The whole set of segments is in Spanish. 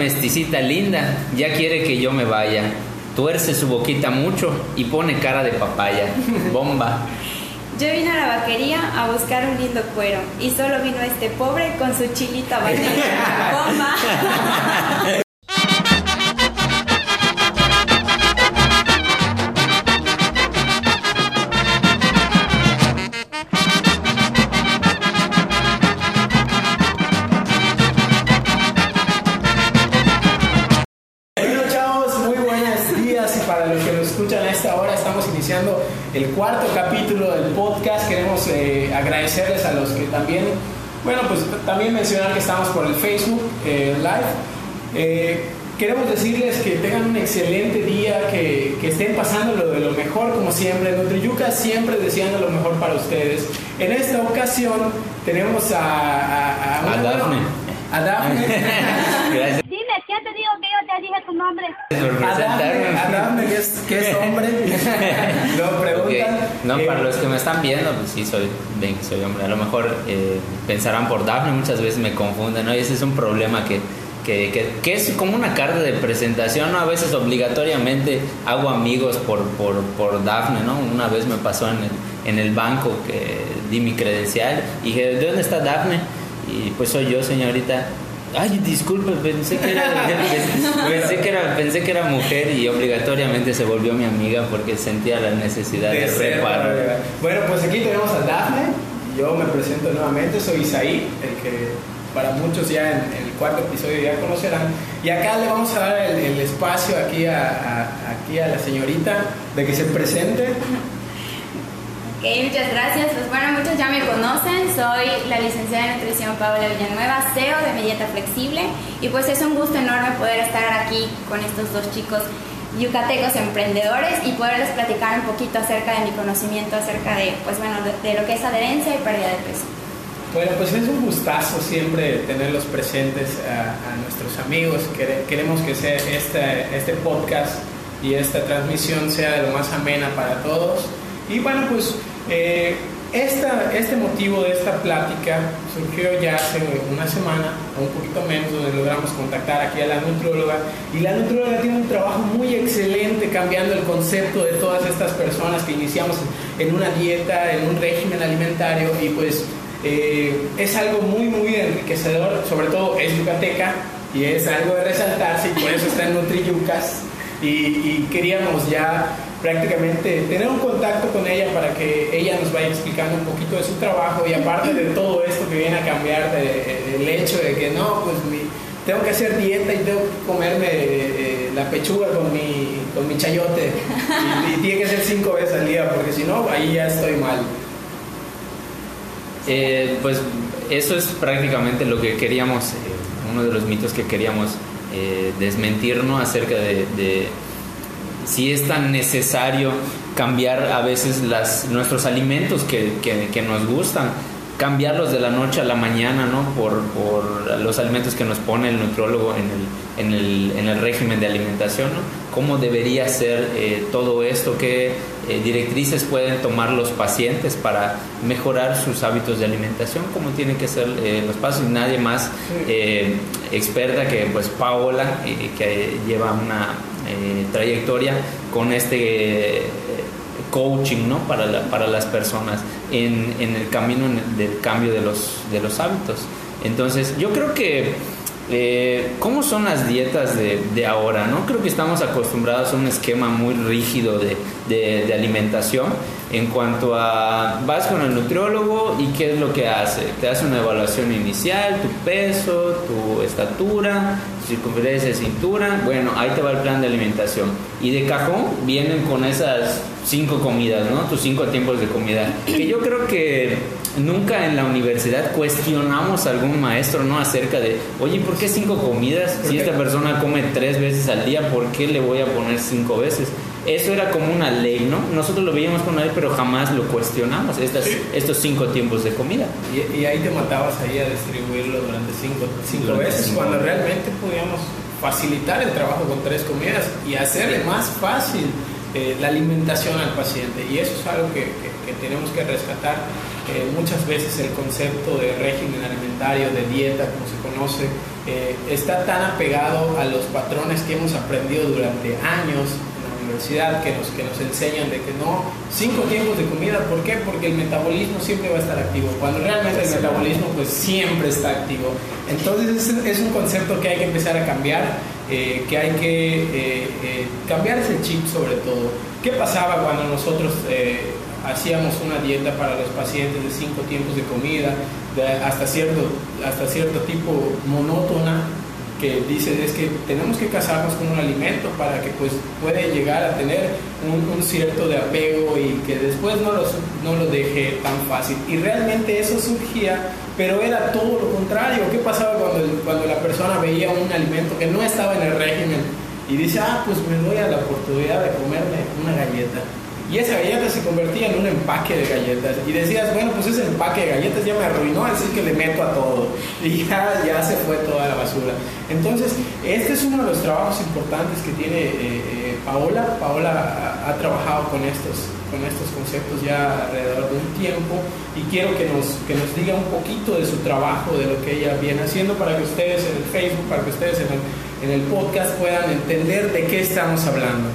Mesticita linda ya quiere que yo me vaya. Tuerce su boquita mucho y pone cara de papaya. Bomba. Yo vine a la vaquería a buscar un lindo cuero y solo vino este pobre con su chilita vainilla. Bomba. el cuarto capítulo del podcast. Queremos eh, agradecerles a los que también, bueno pues también mencionar que estamos por el Facebook eh, Live. Eh, queremos decirles que tengan un excelente día, que, que estén pasando lo de lo mejor como siempre. Nutriyuca siempre deseando lo mejor para ustedes. En esta ocasión tenemos a... A, A una- Dafne. A Dafne. Gracias Dime, ¿quién te dijo que yo te dije tu nombre? Adame, que es, que es hombre. Lo preguntan. Ok. No, eh, para los que me están viendo, pues sí, soy, ven que soy hombre. A lo mejor eh, pensarán por Dafne, muchas veces me confunden, ¿no? Y ese es un problema que, que, que- que es como una carta de presentación, ¿no? A veces obligatoriamente hago amigos por, por, por Dafne, ¿no? Una vez me pasó en el, en el banco que di mi credencial y dije, ¿de dónde está Dafne? Y pues soy yo, señorita. Ay, disculpe, pensé que era, pensé que era, pensé que era mujer y obligatoriamente se volvió mi amiga porque sentía la necesidad de, reparar. para- Bueno, pues aquí tenemos a Dafne. Yo me presento nuevamente, soy Isaí, el que para muchos ya en, en el cuarto episodio ya conocerán. Y acá le vamos a dar el, el espacio aquí a, a- aquí a la señorita de que se presente. Ok, muchas gracias. Pues bueno, muchos ya me conocen. Soy la licenciada en nutrición Paola Villanueva, CEO de Mi Flexible. Y pues es un gusto enorme poder estar aquí con estos dos chicos yucatecos emprendedores y poderles platicar un poquito acerca de mi conocimiento, acerca de, pues bueno, de, de lo que es adherencia y pérdida de peso. Bueno, pues es un gustazo siempre tenerlos presentes a, a nuestros amigos. Quere- Queremos que sea este, este podcast y esta transmisión sea de lo más amena para todos. Y bueno, pues eh, esta, este motivo de esta plática surgió ya hace una semana, o un poquito menos, donde logramos contactar aquí a la nutróloga. Y la nutróloga tiene un trabajo muy excelente cambiando el concepto de todas estas personas que iniciamos en una dieta, en un régimen alimentario y pues eh, es algo muy, muy enriquecedor, sobre todo es yucateca y es algo de resaltarse y por eso está en NutriYucas. Y, y queríamos ya prácticamente tener un contacto con ella para que ella nos vaya explicando un poquito de su trabajo y aparte de todo esto que viene a cambiar, de- el hecho de que no, pues mi- tengo que hacer dieta y tengo que comerme eh, la pechuga con mi, con mi chayote y, tiene que ser cinco veces al día porque si no, ahí ya estoy mal. Eh, pues eso es prácticamente lo que queríamos, eh, uno de los mitos que queríamos eh, desmentir, ¿no? Acerca de si es tan necesario cambiar a veces las, nuestros alimentos que, que- que nos gustan, cambiarlos de la noche a la mañana, ¿no? Por, por los alimentos que nos pone el nutrólogo en el, en el, en el régimen de alimentación, ¿no? ¿Cómo debería ser eh, todo esto? ¿Qué eh, directrices pueden tomar los pacientes para mejorar sus hábitos de alimentación? ¿Cómo tienen que ser eh, los pasos? Y nadie más experta que pues Paola, que lleva una eh, trayectoria con este eh, coaching ¿no? para, la- para las personas en, en el camino en el- del cambio de los, de los hábitos. Entonces, yo creo que, eh, ¿cómo son las dietas de, de ahora? ¿no? Creo que estamos acostumbrados a un esquema muy rígido de, de- de alimentación en cuanto a, vas con el nutriólogo y qué es lo que hace. Te hace una evaluación inicial, tu peso, tu estatura, circunferencia de cintura, bueno, ahí te va el plan de alimentación. Y de cajón vienen con esas cinco comidas, ¿no? Tus cinco tiempos de comida. Que yo creo que nunca en la universidad cuestionamos a algún maestro, ¿no? Acerca de, oye, ¿por qué cinco comidas? Si esta persona come tres veces al día, ¿por qué le voy a poner cinco veces? Eso era como una ley, ¿no? Nosotros lo veíamos como una ley, pero jamás lo cuestionamos, estas, estos cinco tiempos de comida. Y, y ahí te matabas ahí a distribuirlo durante cinco, cinco Durante veces, cinco cuando realmente podíamos facilitar el trabajo con tres comidas y hacerle más fácil eh, la alimentación al paciente. Y eso es algo que, que- que tenemos que rescatar eh, muchas veces el concepto de régimen alimentario, de dieta, como se conoce, eh, está tan apegado a los patrones que hemos aprendido durante años universidad, que nos, que nos enseñan de que no, cinco tiempos de comida, ¿por qué? Porque el metabolismo siempre va a estar activo, cuando realmente el metabolismo pues siempre está activo. Entonces es, es un concepto que hay que empezar a cambiar, eh, que hay que cambiar ese chip sobre todo. ¿Qué pasaba cuando nosotros hacíamos una dieta para los pacientes de cinco tiempos de comida, hasta, cierto, hasta cierto tipo monótona, que dice es que tenemos que casarnos con un alimento para que pues puede llegar a tener un, cierto de apego y que después no lo, no lo deje tan fácil. Y realmente eso surgía, pero era todo lo contrario. ¿Qué pasaba cuando, cuando la persona veía un alimento que no estaba en el régimen y dice, ah, pues me doy a la oportunidad de comerme una galleta? Y esa galleta se convertía en un empaque de galletas. Y decías, bueno, pues ese empaque de galletas ya me arruinó, así que le meto a todo. Y ya, ya se fue toda la basura. Entonces, este es uno de los trabajos importantes que tiene eh, eh, Paola. Paola ha, trabajado con estos, con estos conceptos ya alrededor de un tiempo. Y quiero que nos, que nos diga un poquito de su trabajo, de lo que ella viene haciendo, para que ustedes en el Facebook, para que ustedes en en el podcast puedan entender de qué estamos hablando.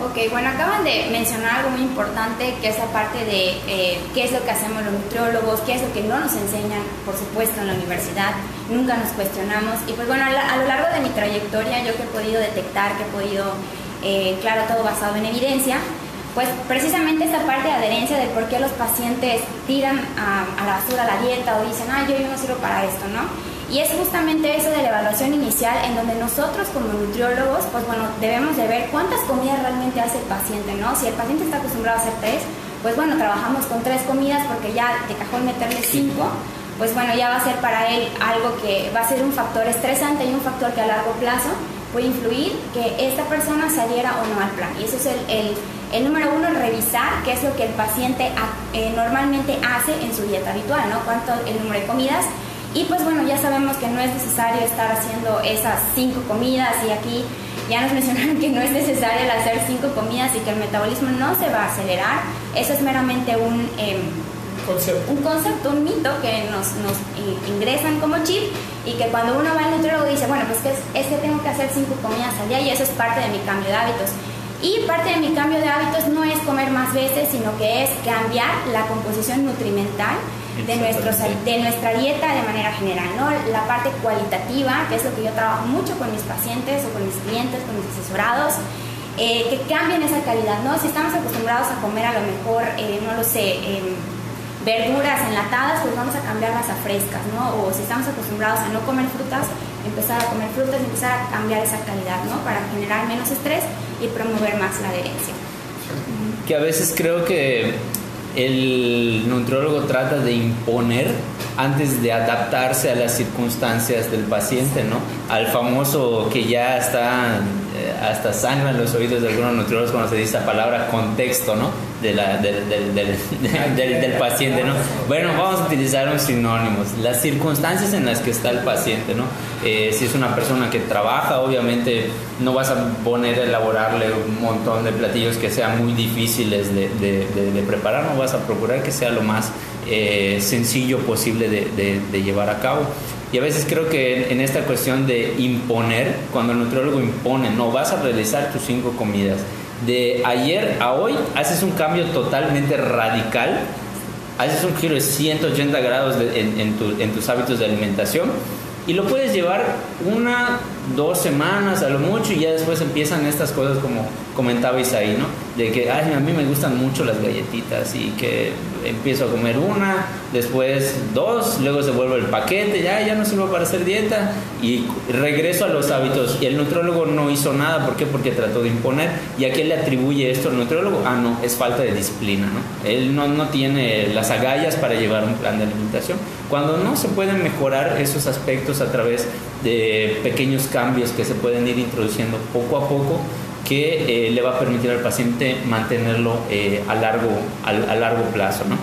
Ok, bueno, acaban de mencionar algo muy importante, que es la parte de eh, qué es lo que hacemos los nutriólogos, qué es lo que no nos enseñan, por supuesto, en la universidad, nunca nos cuestionamos. Y pues bueno, a, lo largo de mi trayectoria, yo que he podido detectar, que he podido, eh, claro, todo basado en evidencia, pues precisamente esta parte de adherencia de por qué los pacientes tiran a, la basura la dieta o dicen, ah, yo no sirvo para esto, ¿no? Y es justamente eso de la evaluación inicial en donde nosotros como nutriólogos, pues bueno, debemos de ver cuántas comidas realmente hace el paciente, ¿no? Si el paciente está acostumbrado a hacer tres, pues bueno, trabajamos con tres comidas porque ya de cajón meterle cinco, pues bueno, ya va a ser para él algo que va a ser un factor estresante y un factor que a largo plazo puede influir que esta persona se adhiera o no al plan. Y eso es el, el, número uno, revisar qué es lo que el paciente eh, normalmente hace en su dieta habitual, ¿no? Cuánto el número de comidas y pues bueno, ya sabemos que no es necesario estar haciendo esas cinco comidas y aquí ya nos mencionaron que no es necesario el hacer cinco comidas y que el metabolismo no se va a acelerar. Eso es meramente un, em, concepto. un concepto, un mito que nos, nos ingresan como chip y que cuando uno va al nutriólogo dice, bueno, pues que es, es que tengo que hacer cinco comidas al día y eso es parte de mi cambio de hábitos. Y parte de mi cambio de hábitos no es comer más veces, sino que es cambiar la composición nutrimental de, nuestros, de nuestra dieta de manera general, ¿no? La parte cualitativa, que es lo que yo trabajo mucho con mis pacientes o con mis clientes, con mis asesorados, eh, que cambien esa calidad, ¿no? Si estamos acostumbrados a comer a lo mejor, eh, no lo sé, em, verduras enlatadas, pues vamos a cambiarlas a frescas, ¿no? O si estamos acostumbrados a no comer frutas, empezar a comer frutas y empezar a cambiar esa calidad, ¿no? Para generar menos estrés y promover más la adherencia. Que a veces creo que el nutriólogo trata de imponer antes de adaptarse a las circunstancias del paciente, ¿no? Al famoso que ya está, hasta sangran los oídos de algunos nutriólogos cuando se dice la palabra contexto, ¿no? de la, del, del, del, del, paciente, ¿no? Bueno, vamos a utilizar un sinónimos, las circunstancias en las que está el paciente, ¿no? Eh, si es una persona que trabaja, obviamente no vas a poner a elaborarle un montón de platillos que sean muy difíciles de, de, preparar, no vas a procurar que sea lo más eh, sencillo posible de, llevar a cabo. Y a veces creo que en esta cuestión de imponer, cuando el nutriólogo impone, no vas a realizar tus cinco comidas, de ayer a hoy haces un cambio totalmente radical, haces un giro de 180 grados en, tus hábitos de alimentación y lo puedes llevar una, dos semanas a lo mucho y ya después empiezan estas cosas como comentabais ahí, ¿no? De que Ay, a mí me gustan mucho las galletitas y que empiezo a comer una, después dos, luego se vuelve el paquete, ya, ya no sirvo para hacer dieta y regreso a los hábitos. Y el nutriólogo no hizo nada, ¿por qué? Porque trató de imponer. ¿Y a qué le atribuye esto al nutriólogo? Ah, no, es falta de disciplina, ¿no? Él no, no tiene las agallas para llevar un plan de alimentación. Cuando no se pueden mejorar esos aspectos a través de pequeños cambios que se pueden ir introduciendo poco a poco, que eh, le va a permitir al paciente mantenerlo eh, a, largo, a, largo plazo. ¿no?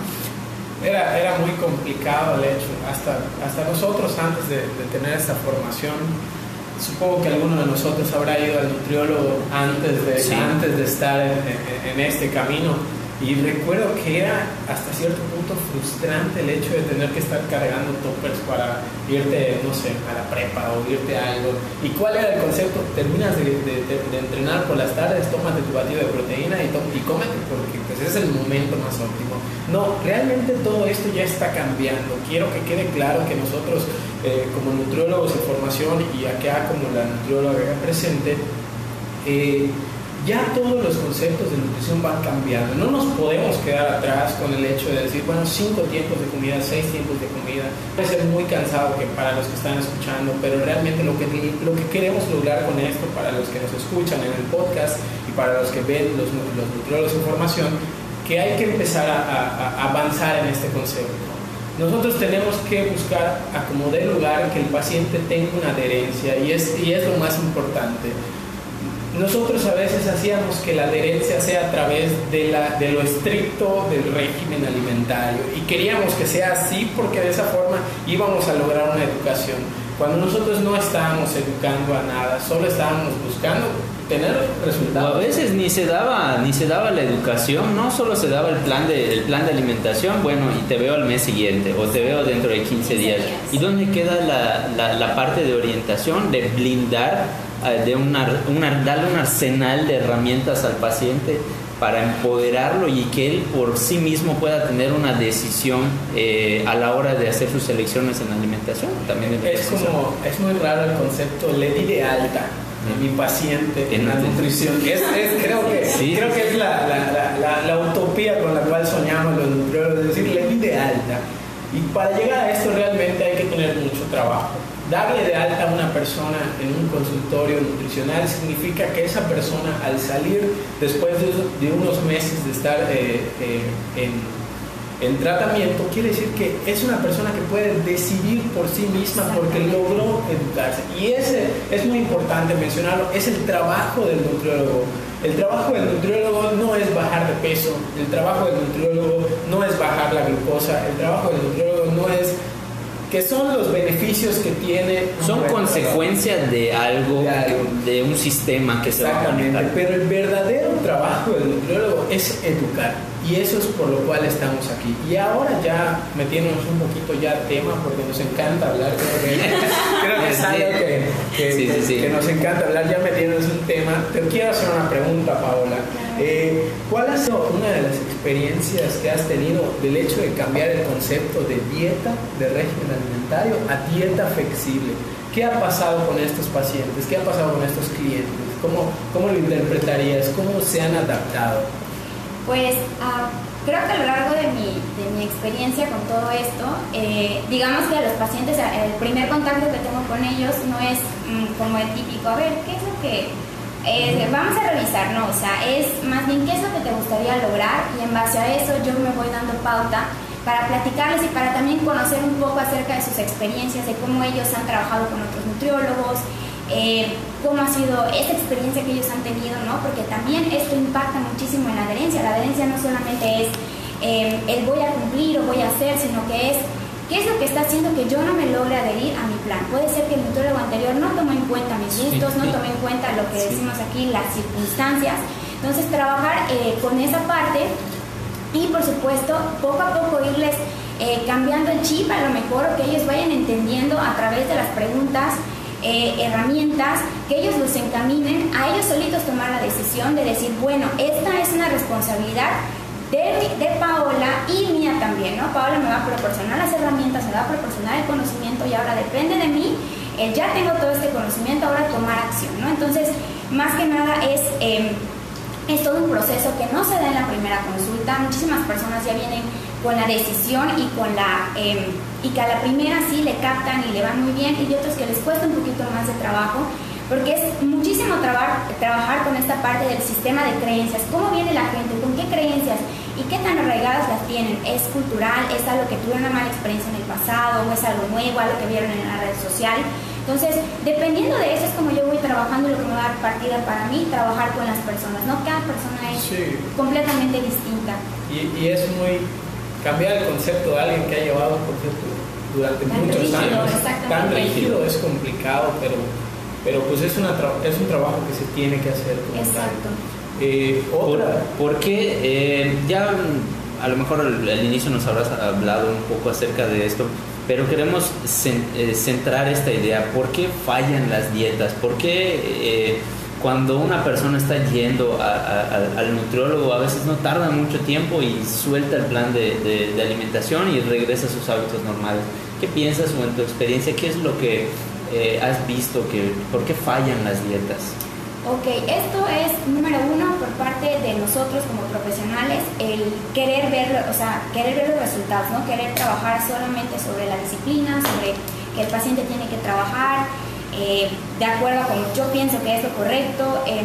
Era, era muy complicado el hecho, hasta, hasta nosotros antes de, tener esta formación, supongo que alguno de nosotros habrá ido al nutriólogo antes de, antes de estar en, en, este camino. Y recuerdo que era hasta cierto punto frustrante el hecho de tener que estar cargando toppers para irte, no sé, a la prepa o irte a algo. ¿Y cuál era el concepto? Terminas de, entrenar por las tardes, tómate tu batido de proteína y, y cómete porque pues, es el momento más óptimo. No, realmente todo esto ya está cambiando. Quiero que quede claro que nosotros eh, como nutriólogos de formación y acá como la nutrióloga presente, eh, ya todos los conceptos de nutrición van cambiando. No nos podemos quedar atrás con el hecho de decir, bueno, cinco tiempos de comida, seis tiempos de comida. Puede ser muy cansado para los que están escuchando, pero realmente lo que, lo que queremos lograr con esto, para los que nos escuchan en el podcast y para los que ven los, los nutriólogos de formación, que hay que empezar a, avanzar en este concepto. Nosotros tenemos que buscar a como dé lugar que el paciente tenga una adherencia y es, y es lo más importante nosotros a veces hacíamos que la adherencia sea a través de, la, de lo estricto del régimen alimentario y queríamos que sea así porque de esa forma íbamos a lograr una educación. Cuando nosotros no estábamos educando a nada, solo estábamos buscando tener resultados. a veces ni se daba ni se daba la educación, no solo se daba el plan de el plan de alimentación, bueno, y te veo al mes siguiente o te veo dentro de 15 días. ¿Y dónde queda la, la, la parte de orientación, de blindar de una, darle un arsenal de herramientas al paciente para empoderarlo y que él por sí mismo pueda tener una decisión eh, a la hora de hacer sus elecciones en alimentación. También es como es muy raro el concepto le di de alta a mi paciente en la nutrición. Es, creo que creo que es la, la, la, utopía con la cual soñamos los nutriólogos, es decir, le di de alta. Y para llegar a esto realmente hay que tener trabajo. Darle de alta a una persona en un consultorio nutricional significa que esa persona al salir después de, unos meses de estar eh, eh, en en tratamiento quiere decir que es una persona que puede decidir por sí misma porque logró educarse. Y ese es muy importante mencionarlo, es el trabajo del nutriólogo. El trabajo del nutriólogo no es bajar de peso, el trabajo del nutriólogo no es bajar la glucosa, el trabajo del nutriólogo no es que son los beneficios que tiene. Son consecuencias de algo, de, un sistema que se va a Pero el verdadero trabajo del nutriólogo es educar. Y eso es por lo cual estamos aquí. Y ahora ya metiéndonos un poquito ya al tema, porque nos encanta hablar, creo que, creo que es algo que, que, nos encanta hablar, ya metiéndonos un tema. Te quiero hacer una pregunta, Paola. Eh, ¿Cuál ha sido una de las experiencias que has tenido del hecho de cambiar el concepto de dieta, de régimen alimentario, a dieta flexible? ¿Qué ha pasado con estos pacientes? ¿Qué ha pasado con estos clientes? ¿Cómo, cómo lo interpretarías? ¿Cómo se han adaptado? Pues ah, creo que a lo largo de mi, de mi experiencia con todo esto, eh, digamos que a los pacientes, el primer contacto que tengo con ellos no es mm, como el típico, a ver, ¿qué es lo que... vamos a revisar, no, o sea, es más bien qué es lo que te gustaría lograr y en base a eso yo me voy dando pauta para platicarles y para también conocer un poco acerca de sus experiencias, de cómo ellos han trabajado con otros nutriólogos, eh, cómo ha sido esa experiencia que ellos han tenido, ¿no? Porque también esto impacta muchísimo en la adherencia. La adherencia no solamente es eh, el voy a cumplir o voy a hacer, sino que es qué es lo que está haciendo que yo no me logre adherir a mi plan. Puede ser que el nutriólogo anterior no tomó en cuenta mis gustos, no tomó en cuenta lo que decimos aquí, las circunstancias. Entonces, trabajar eh, con esa parte y, por supuesto, poco a poco irles cambiando el chip a lo mejor, que ellos vayan entendiendo a través de las preguntas eh, herramientas que ellos los encaminen a ellos solitos tomar la decisión de decir, bueno, esta es una responsabilidad de, de Paola y mía también, ¿no? Paola me va a proporcionar las herramientas, me va a proporcionar el conocimiento y ahora depende de mí, eh, ya tengo todo este conocimiento, ahora tomar acción, ¿no? Entonces, más que nada es... Em, es todo un proceso que no se da en la primera consulta. Muchísimas personas ya vienen con la decisión y con la em, y que a la primera sí le captan y le van muy bien y otros que les cuesta un poquito más de trabajo porque es muchísimo trabajar, trabajar con esta parte del sistema de creencias, cómo viene la gente, con qué creencias y qué tan arraigadas las tienen, es cultural, es algo que tuvieron una mala experiencia en el pasado, o es algo nuevo, algo que vieron en la red social. Entonces, dependiendo de eso es como yo voy trabajando lo que me va a dar partida para mí, trabajar con las personas, ¿no? Cada persona es completamente distinta. Y, y es muy cambiar el concepto de alguien que ha llevado durante muchos años tan rígido es complicado, pero, pero pues es, una es un trabajo que se tiene que hacer. Exacto. Eh, otra. Porque eh, ya a lo mejor al, al, inicio nos habrás hablado un poco acerca de esto, pero queremos eh, centrar esta idea. ¿Por qué fallan las dietas? ¿Por qué eh, cuando una persona está yendo a, a, al nutriólogo a veces no tarda mucho tiempo y suelta el plan de, de, de, alimentación y regresa a sus hábitos normales? ¿Qué piensas o en tu experiencia qué es lo que eh, has visto? Que, ¿Por qué fallan las dietas? Ok, esto es número uno por parte de nosotros como profesionales, el querer ver, o sea, querer ver los resultados, ¿no? Querer trabajar solamente sobre la disciplina, sobre que el paciente tiene que trabajar eh, de acuerdo a como yo pienso que es lo correcto. Eh,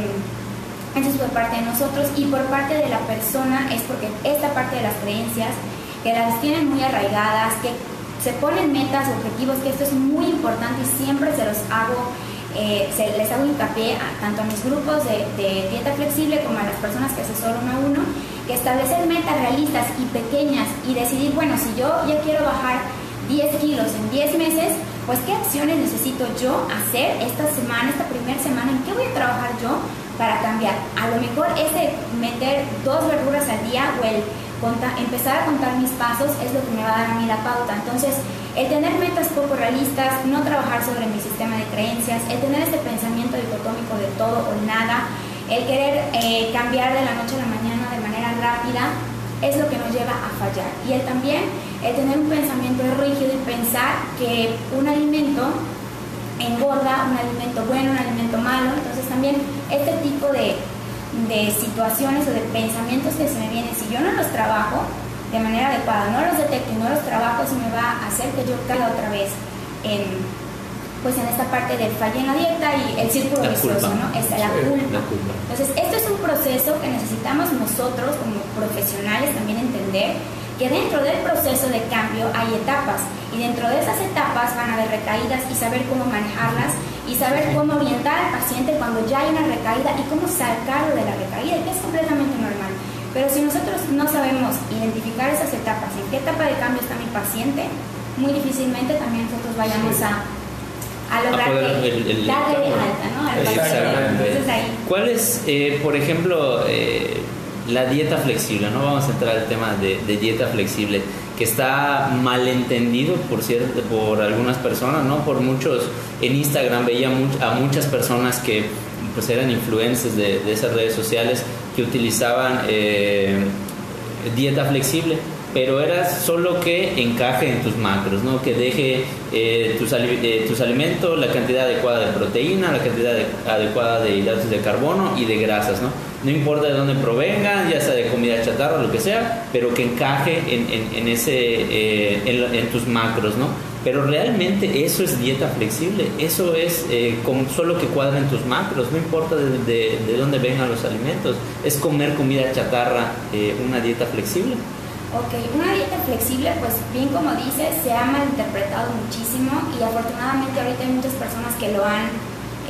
eso es por parte de nosotros y por parte de la persona es porque esta parte de las creencias que las tienen muy arraigadas, que se ponen metas, objetivos, que esto es muy importante y siempre se los hago eh, se, les hago hincapié a, tanto a mis grupos de, de, dieta flexible como a las personas que asesoro uno a uno, establecer metas realistas y pequeñas y decidir, bueno, si yo ya quiero bajar 10 kilos en 10 meses, pues qué acciones necesito yo hacer esta semana, esta primera semana, en qué voy a trabajar yo para cambiar. A lo mejor ese meter dos verduras al día o el empezar a contar mis pasos es lo que me va a dar a mí la pauta. Entonces, el tener metas poco realistas, no trabajar sobre mi sistema de creencias, el tener este pensamiento dicotómico de todo o nada, el querer eh, cambiar de la noche a la mañana rápida, es lo que nos lleva a fallar. Y el también, el tener un pensamiento rígido y pensar que un alimento engorda, un alimento bueno, un alimento malo, entonces también este tipo de de situaciones o de pensamientos que se me vienen, si yo no los trabajo de manera adecuada, no los detecto y no los trabajo, eso me va a hacer que yo caiga otra vez en, pues en esta parte de falla en la dieta y el círculo vicioso, ¿no? Es la culpa. la culpa. Entonces, esto es un proceso que necesitamos nosotros como profesionales también entender que dentro del proceso de cambio hay etapas y dentro de esas etapas van a haber recaídas y saber cómo manejarlas y saber cómo orientar al paciente cuando ya hay una recaída y cómo sacarlo de la recaída, que es completamente normal. Pero si nosotros no sabemos identificar esas etapas, en qué etapa de cambio está mi paciente, muy difícilmente también nosotros vayamos a, a lograr a el, el, darle de alta, ¿no? Entonces ahí. ¿Cuál es, eh, por ejemplo, eh, la dieta flexible? No vamos a entrar al tema de, de dieta flexible que está malentendido por cierto por algunas personas no por muchos en Instagram veía a muchas personas que pues eran influencers de, de esas redes sociales que utilizaban eh, dieta flexible pero era solo que encaje en tus macros, ¿no? que deje eh, tus, eh, tus, alimentos, la cantidad adecuada de proteína, la cantidad de, adecuada de hidratos de carbono y de grasas. ¿no? no importa de dónde provengan, ya sea de comida chatarra lo que sea, pero que encaje en, en, en ese, eh, en, tus macros. ¿no? Pero realmente eso es dieta flexible, eso es eh, con solo que cuadren tus macros, no importa de, de, de, dónde vengan los alimentos, es comer comida chatarra eh, una dieta flexible. Ok, una dieta flexible, pues bien como dices, se ha malinterpretado muchísimo y afortunadamente ahorita hay muchas personas que lo han,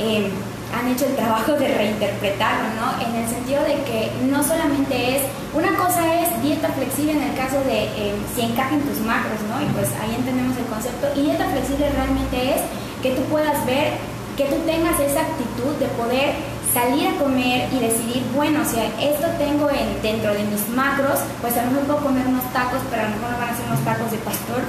eh, han hecho el trabajo de reinterpretarlo, ¿no? En el sentido de que no solamente es, una cosa es dieta flexible en el caso de eh, si encajan tus macros, ¿no? Y pues ahí entendemos el concepto. Y dieta flexible realmente es que tú puedas ver, que tú tengas esa actitud de poder salir a comer y decidir, bueno, si esto tengo en, dentro de mis macros, pues a lo mejor puedo comer unos tacos, pero a lo mejor no van a ser unos tacos de pastor.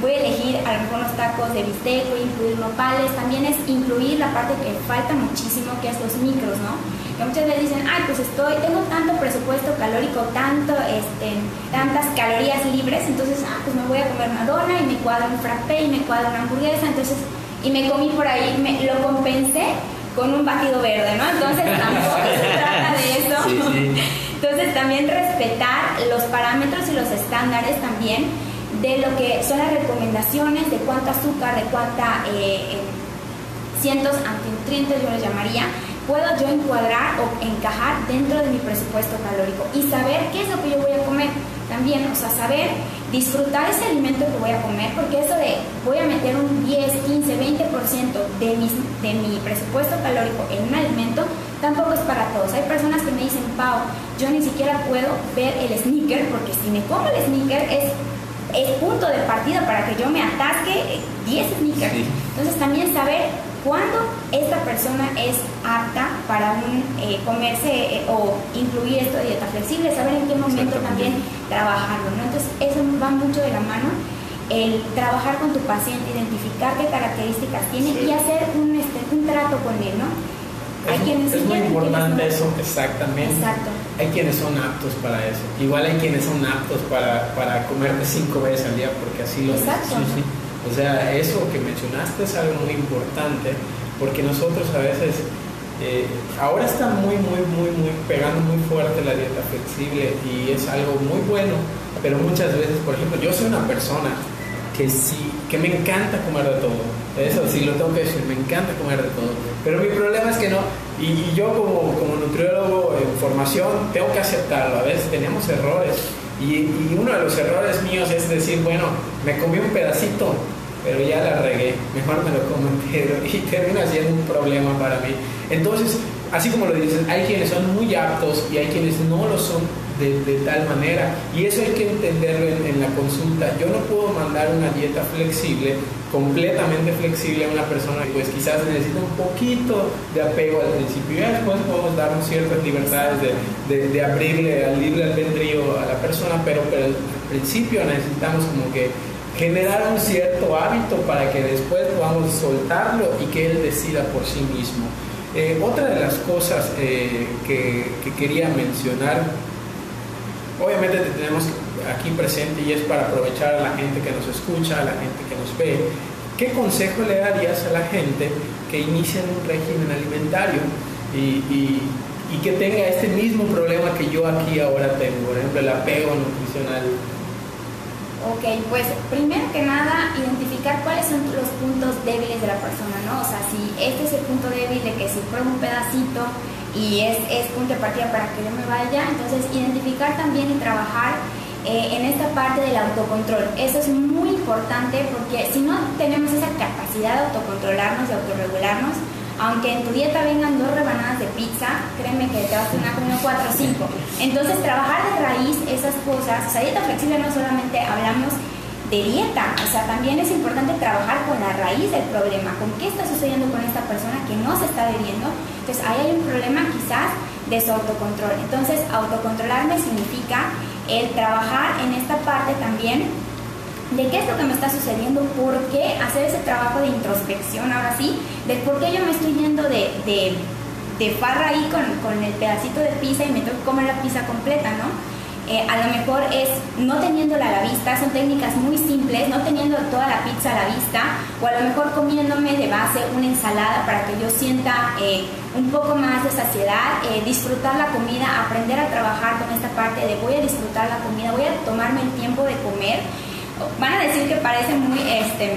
Voy a elegir a lo mejor unos tacos de bistec, voy a incluir nopales. También es incluir la parte que falta muchísimo, que es los micros, ¿no? Que muchas veces dicen, ay, pues estoy, tengo tanto presupuesto calórico, tanto, este, tantas calorías libres, entonces, ah, pues me voy a comer una dona y me cuadra un frappé y me cuadra una hamburguesa, entonces, y me comí por ahí, me, lo compensé con un batido verde, ¿no? Entonces tampoco se trata de eso. Sí, sí. Entonces también respetar los parámetros y los estándares también de lo que son las recomendaciones de cuánto azúcar, de cuánta eh, cientos antinutrientes yo les llamaría, puedo yo encuadrar o encajar dentro de mi presupuesto calórico y saber qué es lo que yo voy a comer también, o sea, saber disfrutar ese alimento que voy a comer, porque eso de voy a meter un 10, 15, 20% de mi, de mi presupuesto calórico en un alimento, tampoco es para todos. Hay personas que me dicen, Pau, yo ni siquiera puedo ver el sneaker, porque si me como el sneaker es es punto de partida para que yo me atasque 10 sneakers. Entonces también saber cuándo esta persona es apta para un, eh, comerse eh, o incluir esto de dieta flexible, saber en qué momento también trabajarlo. ¿no? Entonces eso va mucho de la mano el trabajar con tu paciente, identificar qué características tiene y hacer un, este, un trato con él, ¿no? Hay es, quienes es muy importante eso, exactamente. Exacto. Hay quienes son aptos para eso. Igual hay quienes son aptos para, para comerte cinco veces al día porque así lo Exacto. O sea, eso que mencionaste es algo muy importante porque nosotros a veces, eh, ahora está muy, muy, muy, muy pegando muy fuerte la dieta flexible y es algo muy bueno, pero muchas veces, por ejemplo, yo soy una persona que sí, que me encanta comer de todo. Eso sí lo tengo que decir, me encanta comer de todo. Pero mi problema es que no, y, yo como, como nutriólogo en formación tengo que aceptarlo. A veces tenemos errores. Y, uno de los errores míos es decir, bueno, me comí un pedacito, pero ya la regué, mejor me lo como entero y termina siendo un problema para mí. Entonces, así como lo dices, hay quienes son muy aptos y hay quienes no lo son de, tal manera. Y eso hay que entenderlo en, la consulta. Yo no puedo mandar una dieta flexible, completamente flexible a una persona que pues quizás necesita un poquito de apego al principio. Y después podemos darnos ciertas libertades de, de, abrirle al libre albedrío a la persona, pero, pero al principio necesitamos como que generar un cierto hábito para que después podamos soltarlo y que él decida por sí mismo. Eh, otra de las cosas eh, que, que, quería mencionar obviamente te tenemos aquí presente y es para aprovechar a la gente que nos escucha, a la gente que nos ve. ¿Qué consejo le darías a la gente que inicia un régimen alimentario y, que tenga este mismo problema que yo aquí ahora tengo, por ejemplo, el apego nutricional? Ok, pues primero que nada, identificar cuáles son los puntos débiles de la persona, ¿no? O sea, si este es el punto débil de que si pruebo un pedacito y es, es punto de partida para que yo me vaya. Entonces, identificar también y trabajar eh, en esta parte del autocontrol. Eso es muy importante porque si no tenemos esa capacidad de autocontrolarnos, de autorregularnos, aunque en tu dieta vengan dos rebanadas de pizza, créeme que te vas a tener comiendo cuatro o cinco. Entonces, trabajar de raíz esas cosas, o sea, dieta flexible no solamente hablamos de dieta. O sea, también es importante trabajar con la raíz del problema, con qué está sucediendo con esta persona que no se está bebiendo. Entonces, ahí hay un problema quizás de su autocontrol. Entonces, autocontrolarme significa el trabajar en esta parte también de qué es lo que me está sucediendo, por qué hacer ese trabajo de introspección ahora sí, de por qué yo me estoy yendo de, de, de farra ahí con, con el pedacito de pizza y me tengo que comer la pizza completa, ¿no? Eh, a lo mejor es no teniéndola a la vista, son técnicas muy simples, no teniendo toda la pizza a la vista, o a lo mejor comiéndome de base una ensalada para que yo sienta eh, un poco más de saciedad, eh, disfrutar la comida, aprender a trabajar con esta parte de voy a disfrutar la comida, voy a tomarme el tiempo de comer. Van a decir que parece muy, este,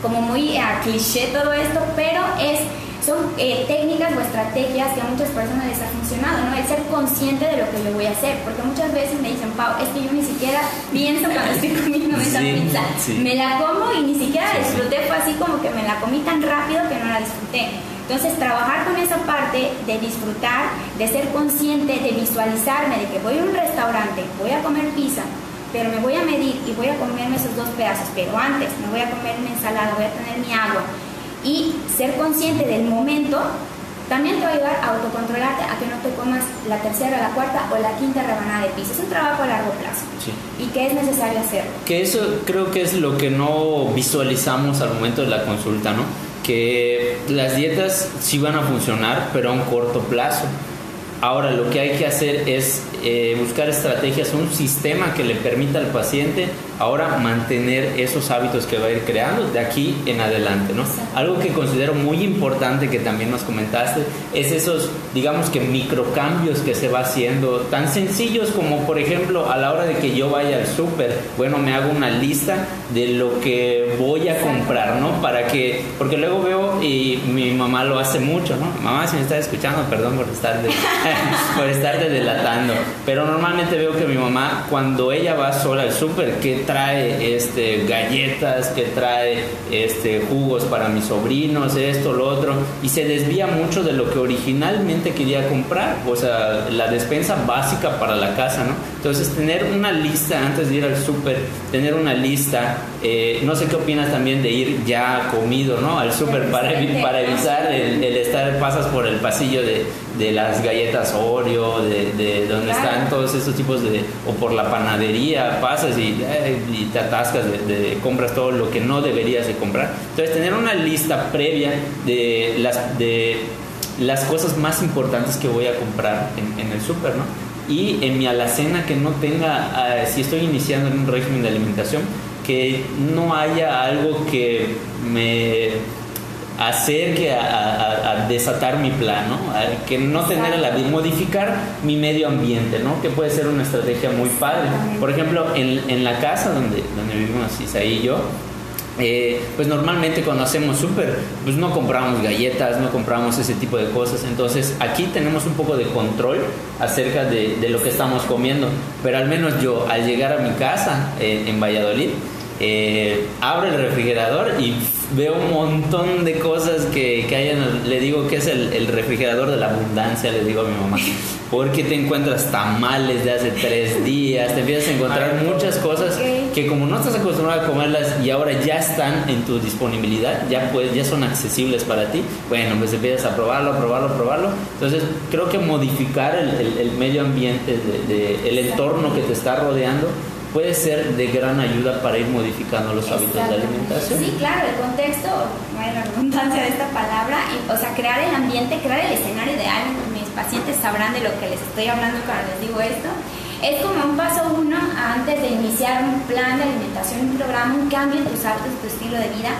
como muy a cliché todo esto, pero es son eh, técnicas o estrategias que a muchas personas les ha funcionado, ¿no? El ser consciente de lo que yo voy a hacer, porque muchas veces me dicen, Pau, es que yo ni siquiera pienso cuando estoy comiendo esa pizza, me la como y ni siquiera disfruté, fue así como que me la comí tan rápido que no la disfruté. Entonces, trabajar con esa parte de disfrutar, de ser consciente, de visualizarme, de que voy a un restaurante, voy a comer pizza, pero me voy a medir y voy a comerme esos dos pedazos, pero antes me voy a comer una ensalada, voy a tener mi agua y ser consciente del momento también te va a ayudar a autocontrolarte a que no te comas la tercera, la cuarta o la quinta rebanada de pizza. Es un trabajo a largo plazo y que es necesario hacerlo. Que eso creo que es lo que no visualizamos al momento de la consulta, ¿no? Que las dietas sí van a funcionar, pero a un corto plazo. Ahora lo que hay que hacer es eh, buscar estrategias, un sistema que le permita al paciente ahora mantener esos hábitos que va a ir creando de aquí en adelante, ¿no? Algo que considero muy importante que también nos comentaste es esos, digamos que microcambios que se va haciendo, tan sencillos como por ejemplo a la hora de que yo vaya al súper, bueno, me hago una lista de lo que voy a comprar, ¿no? Para que, porque luego veo y mi mamá lo hace mucho, ¿no? Mamá, si me estás escuchando, perdón por estar por estarte delatando, pero normalmente veo que mi mamá cuando ella va sola al súper, que trae este, galletas, que trae este, jugos para mis sobrinos, esto, lo otro, y se desvía mucho de lo que originalmente quería comprar, o sea, la despensa básica para la casa, ¿no? Entonces, tener una lista antes de ir al súper, tener una lista, eh, no sé qué opinas también de ir ya comido, ¿no? Al súper para, para evitar el, el, estar, pasas por el pasillo de, de las galletas Oreo, de, de donde están todos esos tipos de, o por la panadería, pasas y, y te atascas de, compras todo lo que no deberías de comprar. Entonces, tener una lista previa de las, de las cosas más importantes que voy a comprar en, en el súper, ¿no? Y en mi alacena que no tenga, uh, si estoy iniciando en un régimen de alimentación, que no haya algo que me acerque a, a, a, desatar mi plan, ¿no? que no tener la modificar mi medio ambiente, ¿no? Que puede ser una estrategia muy padre. Por ejemplo, en, en la casa donde, donde vivimos Isaí y yo, eh, pues normalmente cuando hacemos súper, pues no compramos galletas, no compramos ese tipo de cosas. Entonces aquí tenemos un poco de control acerca de, de lo que estamos comiendo. Pero al menos yo, al llegar a mi casa eh, en Valladolid, eh, abro el refrigerador y veo un montón de cosas que, que hay en el, le digo que es el, el, refrigerador de la abundancia, le digo a mi mamá, porque te encuentras tamales de hace tres días, te empiezas a encontrar muchas cosas que como no estás acostumbrado a comerlas y ahora ya están en tu disponibilidad, ya, pues, ya son accesibles para ti, bueno, pues empiezas a probarlo, a probarlo, a probarlo. Entonces creo que modificar el, el, medio ambiente, de, de, el entorno que te está rodeando, puede ser de gran ayuda para ir modificando los hábitos de alimentación. Sí, claro, el contexto, bueno, la redundancia de esta palabra, o sea, crear el ambiente, crear el escenario ideal, mis pacientes sabrán de lo que les estoy hablando cuando les digo esto, es como un paso uno antes de iniciar un plan de alimentación, un programa, un cambio en tus hábitos, tu estilo de vida,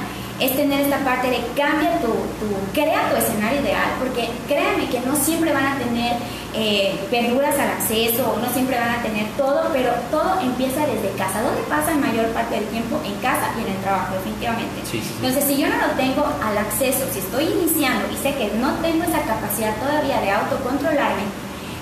es tener esta parte de cambia tu, tu, crea tu escenario ideal, porque créanme que no siempre van a tener eh, verduras al acceso, no siempre van a tener todo, pero todo empieza desde casa. ¿Dónde pasa la mayor parte del tiempo? En casa y en el trabajo, definitivamente. Sí, sí. Entonces, si yo no lo tengo al acceso, si estoy iniciando y sé que no tengo esa capacidad todavía de autocontrolarme,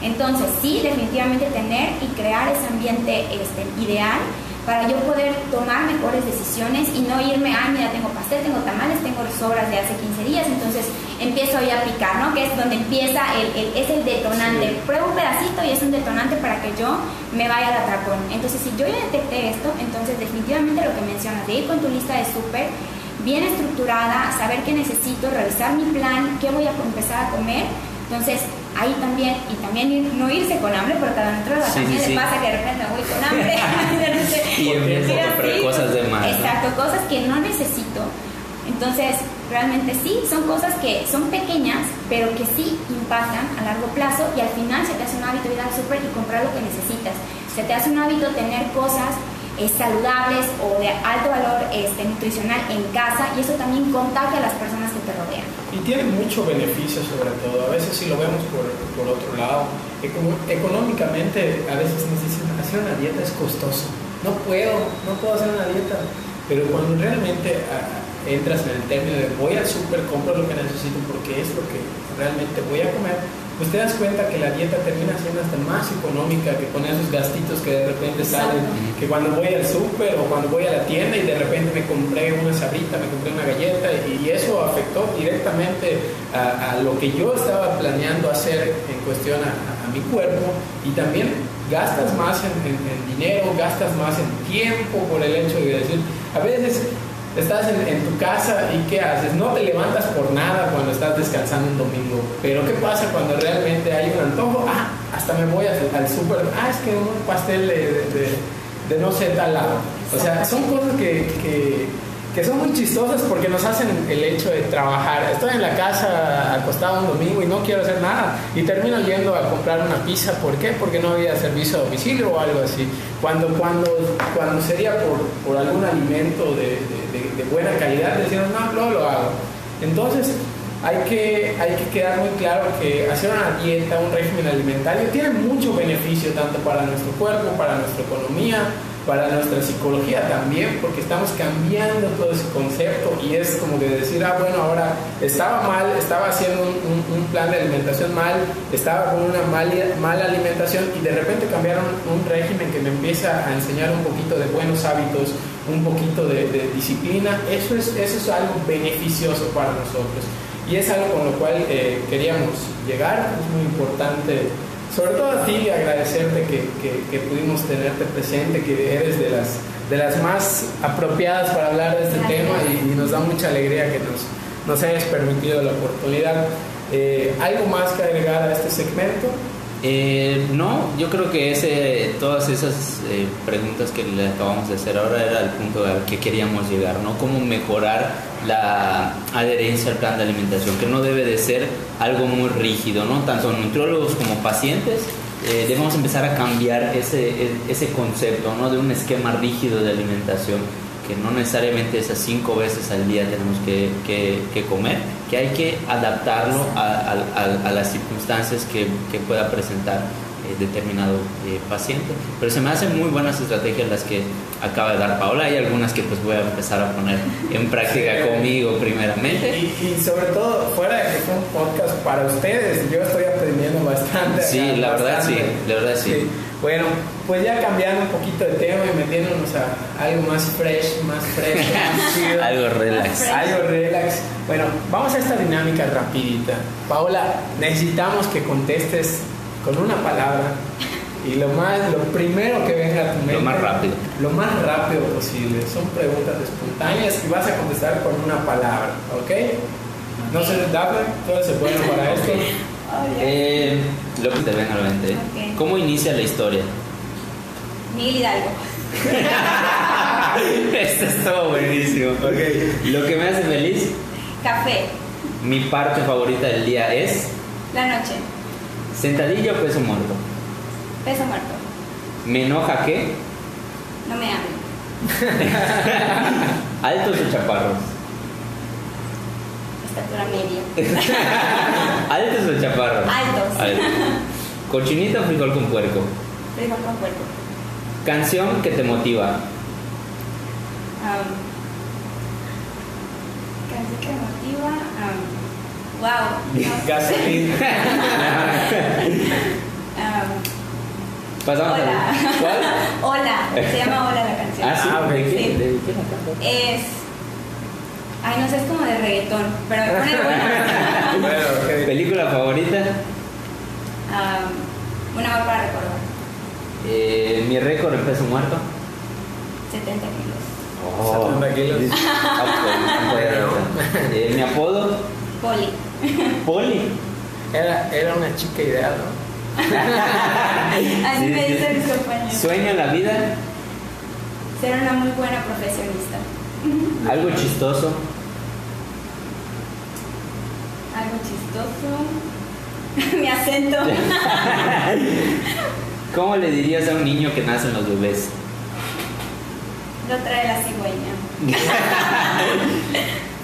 entonces sí, definitivamente tener y crear ese ambiente este, ideal para yo poder tomar mejores decisiones y no irme, ay, mira, tengo pastel, tengo tamales, tengo sobras de hace 15 días, entonces empiezo ahí a picar, ¿no? Que es donde empieza, el, el es el detonante. Sí. Pruebo un pedacito y es un detonante para que yo me vaya al atracón. Entonces, si yo ya detecté esto, entonces definitivamente lo que mencionas, de ir con tu lista de súper, bien estructurada, saber qué necesito, revisar mi plan, qué voy a empezar a comer, entonces, ahí también, y también ir, no irse con hambre, porque a nosotros Sí, también sí, le sí. pasa que de repente me voy con hambre. Y empiezo a comprar así. cosas de más. ¿no? Exacto, cosas que no necesito. Entonces, realmente sí, son cosas que son pequeñas, pero que sí impactan a largo plazo y al final se te hace un hábito ir al súper y comprar lo que necesitas. Se te hace un hábito tener cosas eh, saludables o de alto valor este, nutricional en casa y eso también contagia a las personas que te rodean. Y tiene mucho beneficio sobre todo. A veces si lo vemos por, por otro lado, económicamente a veces nos dicen hacer una dieta es costoso. No puedo, no puedo hacer una dieta. Pero cuando realmente uh, entras en el término de voy al súper, compro lo que necesito porque es lo que realmente voy a comer, pues te das cuenta que la dieta termina siendo hasta más económica que con esos gastitos que de repente salen, que cuando voy al súper o cuando voy a la tienda y de repente me compré una sabrita, me compré una galleta y, eso afectó directamente a, a, lo que yo estaba planeando hacer en cuestión a, a mi cuerpo y también gastas más en, dinero, gastas más en tiempo por el hecho de decir, a veces estás en, tu casa y ¿qué haces? No te levantas por nada cuando estás descansando un domingo, pero ¿qué pasa cuando realmente hay un antojo? Ah, hasta me voy al, al súper, ah, es que un pastel de, de, no sé tal lado. O sea, son cosas que, que son muy chistosas porque nos hacen el hecho de trabajar. Estoy en la casa acostado un domingo y no quiero hacer nada y termino yendo a comprar una pizza. ¿Por qué? Porque no había servicio a domicilio o algo así. Cuando, cuando, cuando sería por, por algún alimento de, de, de, buena calidad, decían, no, no lo hago. Entonces, hay que, hay que quedar muy claro que hacer una dieta, un régimen alimentario, tiene mucho beneficio tanto para nuestro cuerpo, para nuestra economía, para nuestra psicología también, porque estamos cambiando todo ese concepto y es como de decir, ah, bueno, ahora estaba mal, estaba haciendo un, un, plan de alimentación mal, estaba con una mala, mala alimentación y de repente cambiaron un régimen que me empieza a enseñar un poquito de buenos hábitos, un poquito de, de disciplina, eso es, eso es algo beneficioso para nosotros. Y es algo con lo cual eh, queríamos llegar, es muy importante sobre todo a ti agradecerte que, que, pudimos tenerte presente, que eres de las, de las más apropiadas para hablar de este tema y, nos da mucha alegría que nos, nos hayas permitido la oportunidad. Eh, ¿Algo más que agregar a este segmento? Eh, no, yo creo que ese, todas esas eh, preguntas que le acabamos de hacer ahora era el punto al que queríamos llegar, ¿no? Cómo mejorar la adherencia al plan de alimentación, que no debe de ser algo muy rígido, ¿no? Tanto nutriólogos como pacientes eh, debemos empezar a cambiar ese, ese concepto, ¿no? De un esquema rígido de alimentación que no necesariamente esas cinco veces al día tenemos que, que, comer, que hay que adaptarlo a, a, las circunstancias que, que pueda presentar eh, determinado eh, paciente. Pero se me hacen muy buenas estrategias las que acaba de dar Paola. Hay algunas que pues voy a empezar a poner en práctica conmigo primeramente. Y, sobre todo, fuera de que fue un podcast para ustedes, yo estoy aprendiendo bastante. Sí, la verdad sí, la verdad sí. Bueno, pues ya cambiando un poquito de tema y metiéndonos a algo más fresh, más fresh, algo relax. Algo relax. Bueno, vamos a esta dinámica rapidita. Paola, necesitamos que contestes con una palabra y lo más lo primero que venga a tu mente lo más rápido lo más rápido posible son preguntas espontáneas y vas a contestar con una palabra ¿ok? no se Daphne todo se bueno para esto eh, lo que te venga a la mente ¿cómo inicia la historia? Miguel Hidalgo esto es todo buenísimo okay. lo que me hace feliz café mi parte favorita del día es la noche ¿Sentadilla o peso muerto? Peso muerto. ¿Me enoja qué? No me hablo. ¿Altos o chaparros? Estatura media. ¿Altos o chaparros? Altos. ¿Cochinita o frijol con puerco? Frijol con puerco. ¿Canción que te motiva? canción que me motiva. Wow. Gasolina. Pasamos hola. A... ¿Cuál? hola. Se llama Hola la canción. Ah, sí. Ah, ¿De qué? Sí. ¿De qué la Es. Ay, no sé, es como de reggaetón. Pero me pone buena. bueno, okay. ¿Película favorita? Um, una más para recordar. Eh, Mi récord en peso muerto. 70 kilos. Oh, 70 kilos. Eh, Mi apodo. Poli. Poli. Era, era una chica ideal, ¿no? Así me dicen mis compañeros. ¿Sueño en la vida? Ser una muy buena profesionista. ¿Algo chistoso? Algo chistoso. Mi acento. ¿Cómo le dirías a un niño que nace en los bebés? Lo trae la cigüeña.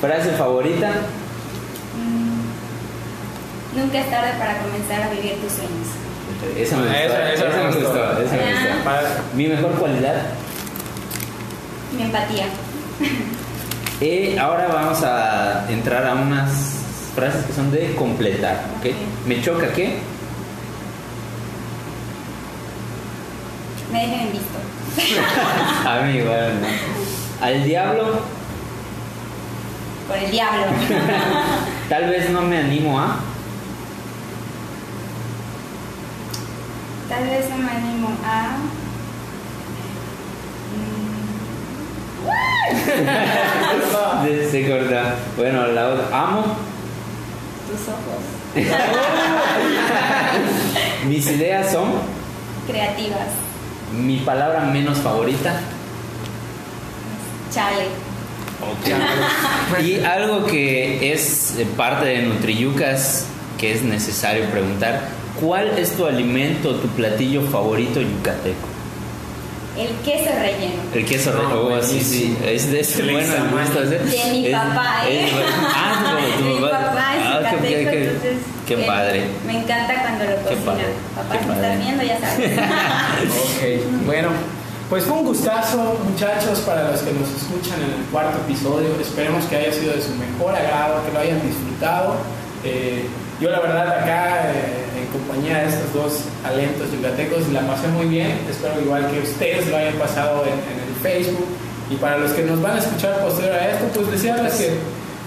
¿Frase favorita? Nunca es tarde para comenzar a vivir tus sueños. Esa me gustó. Esa, esa me gustó. Esa me gustó. Mi mejor cualidad. Mi empatía. Y ahora vamos a entrar a unas frases que son de completar. ¿okay? ¿Me choca qué? Me dejen en visto. a mí igual. Al diablo. Por el diablo. Tal vez no me animo a. Tal vez no me animo a. Se corta. Bueno, la otra. Amo. Tus ojos. Mis ideas son. Creativas. Mi palabra menos favorita. Chale. Okay. y algo que es parte de Nutriyucas que es necesario preguntar ¿Cuál es tu alimento, tu platillo favorito yucateco? El queso relleno. El queso relleno, oh, sí, sí. Es de ese bueno el De mi papá, ¿eh? ah, de mi papá es ah, yucateco, qué, qué, entonces. Qué padre. Me encanta cuando lo cocina. Papá, si estás viendo, ya sabes. ok, bueno. Pues fue un gustazo, muchachos, para los que nos escuchan en el cuarto episodio. Esperemos que haya sido de su mejor agrado, que lo hayan disfrutado. Eh, yo la verdad acá eh, en compañía de estos dos talentos yucatecos la pasé muy bien. Espero igual que ustedes lo hayan pasado en, en el Facebook. Y para los que nos van a escuchar posterior a esto, pues desearles que,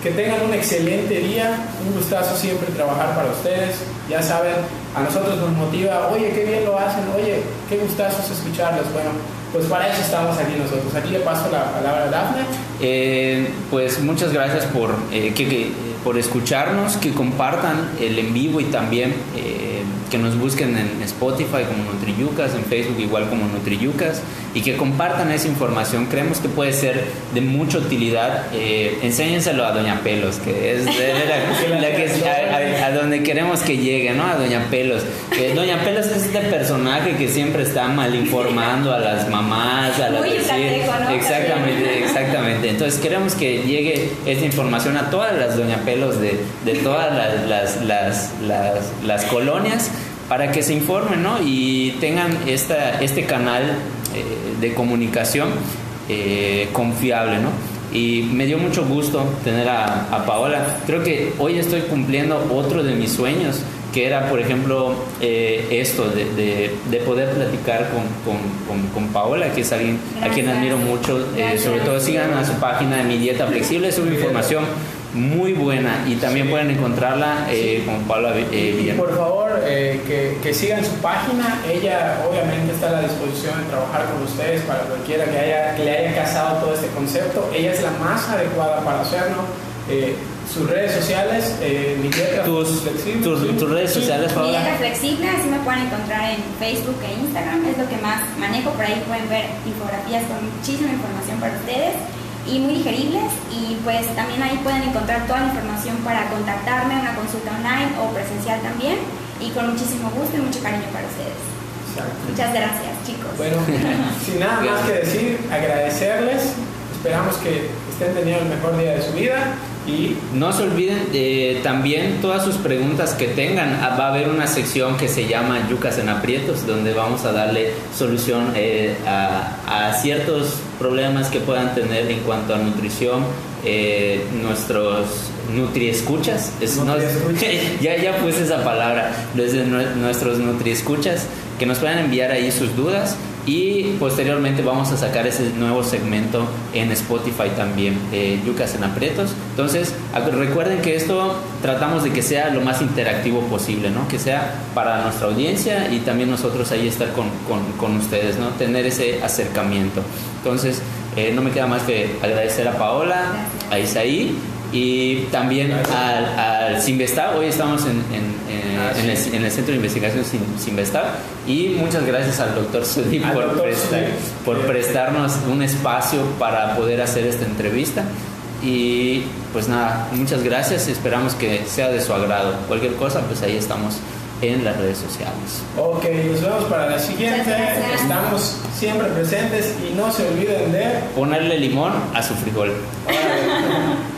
que tengan un excelente día. Un gustazo siempre trabajar para ustedes. Ya saben, a nosotros nos motiva, oye, qué bien lo hacen, oye, qué gustazo es escucharlos. Bueno, pues para eso estamos aquí nosotros. Aquí le paso la palabra a Dafne. Eh, pues muchas gracias por, eh, que, por escucharnos, que compartan el en vivo y también eh, que nos busquen en Spotify como Nutriyucas, en Facebook igual como Nutriyucas y que compartan esa información. Creemos que puede ser de mucha utilidad. Eh, enséñenselo a Doña Pelos, que es de- la, la que es- a, a- a donde queremos que llegue, ¿no? A Doña Pelos. Eh, Doña Pelos es este personaje que siempre está mal informando a las mamás, a las Muy yucateco, ¿no? Exactamente, exactamente. Entonces queremos que llegue esta información a todas las doña pelos de, de todas las, las, las, las- las colonias para que se informen ¿no? y tengan esta, este canal eh, de comunicación eh, confiable. ¿no? Y me dio mucho gusto tener a, a Paola. Creo que hoy estoy cumpliendo otro de mis sueños, que era, por ejemplo, eh, esto, de, de- de poder platicar con, con- con- con Paola, que es alguien a quien Gracias. admiro mucho. Eh, Gracias. sobre todo sigan a su página de Mi Dieta Flexible, sube información muy buena y también pueden encontrarla eh, con Paola eh, por favor, eh, que, que sigan su página. Ella obviamente está a la disposición de trabajar con ustedes para cualquiera que, haya, que le haya casado todo este concepto. Ella es la más adecuada para hacerlo. Eh, sus redes sociales, eh, mi dieta Tus- flexible, tus- sí. tus redes sociales, Mi Paola. dieta flexible, así me pueden encontrar en Facebook e Instagram, es lo que más manejo, por ahí pueden ver infografías con muchísima información para ustedes y muy digeribles y pues también ahí pueden encontrar toda la información para contactarme, una consulta online o presencial también y con muchísimo gusto y mucho cariño para ustedes. Exacto. Muchas gracias chicos. Bueno, sin nada más que decir, agradecerles. Esperamos que estén teniendo el mejor día de su vida y No se olviden de también todas sus preguntas que tengan. Ah, Va a haber una sección que se llama Yucas en Aprietos, donde vamos a darle solución eh, a, a ciertos problemas que puedan tener en cuanto a nutrición. Eh, nuestros nutriescuchas, es- no- Nutriescuchas. ya, ya puse esa palabra, desde nue- nuestros nutriescuchas, que nos puedan enviar ahí sus dudas y posteriormente vamos a sacar ese nuevo segmento en Spotify también, eh, Yucas en Aprietos. Entonces, recuerden que esto tratamos de que sea lo más interactivo posible, ¿no? Que sea para nuestra audiencia y también nosotros ahí estar con, con- con ustedes, ¿no? Tener ese acercamiento. Entonces, eh, no me queda más que agradecer a Paola, a Isaí y también al, al Sinvestar. Hoy estamos en, en- en- Ah, en sí. el, en el Centro de Investigación Sin- Sinvestar y muchas gracias al doctor Sudi Al por, doctor prestar- por Sí. prestarnos un espacio para poder hacer esta entrevista. Y pues nada, muchas gracias. Esperamos que sea de su agrado. Cualquier cosa, pues ahí estamos en las redes sociales. Ok, nos vemos para la siguiente. Estamos siempre presentes y no se olviden de... Ponerle limón a su frijol. Órale.